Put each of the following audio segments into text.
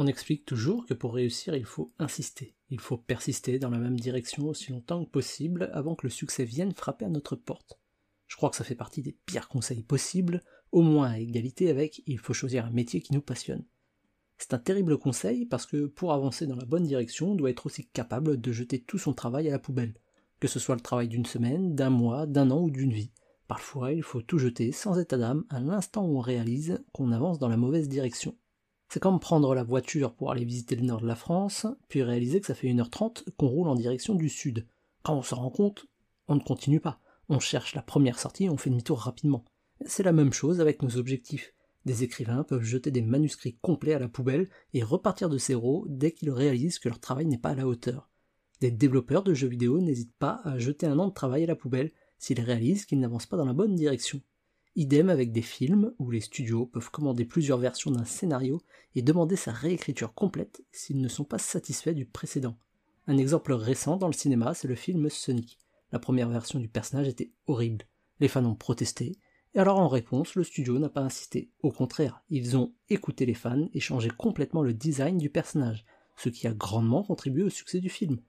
On explique toujours que pour réussir, il faut insister, il faut persister dans la même direction aussi longtemps que possible avant que le succès vienne frapper à notre porte. Je crois que ça fait partie des pires conseils possibles, au moins à égalité avec il faut choisir un métier qui nous passionne. C'est un terrible conseil parce que pour avancer dans la bonne direction, on doit être aussi capable de jeter tout son travail à la poubelle, que ce soit le travail d'une semaine, d'un mois, d'un an ou d'une vie. Parfois, il faut tout jeter sans état d'âme à l'instant où on réalise qu'on avance dans la mauvaise direction. C'est comme prendre la voiture pour aller visiter le nord de la France, puis réaliser que ça fait 1h30 qu'on roule en direction du sud. Quand on se rend compte, on ne continue pas. On cherche la première sortie et on fait demi-tour rapidement. C'est la même chose avec nos objectifs. Des écrivains peuvent jeter des manuscrits complets à la poubelle et repartir de zéro dès qu'ils réalisent que leur travail n'est pas à la hauteur. Des développeurs de jeux vidéo n'hésitent pas à jeter un an de travail à la poubelle s'ils réalisent qu'ils n'avancent pas dans la bonne direction. Idem avec des films où les studios peuvent commander plusieurs versions d'un scénario et demander sa réécriture complète s'ils ne sont pas satisfaits du précédent. Un exemple récent dans le cinéma, c'est le film Sonic. La première version du personnage était horrible. Les fans ont protesté, et alors en réponse, le studio n'a pas insisté. Au contraire, ils ont écouté les fans et changé complètement le design du personnage, ce qui a grandement contribué au succès du film.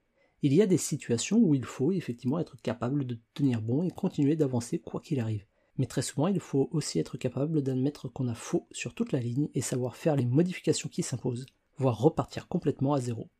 Il y a des situations où il faut effectivement être capable de tenir bon et continuer d'avancer quoi qu'il arrive mais très souvent il faut aussi être capable d'admettre qu'on a faux sur toute la ligne et savoir faire les modifications qui s'imposent, voire repartir complètement à zéro.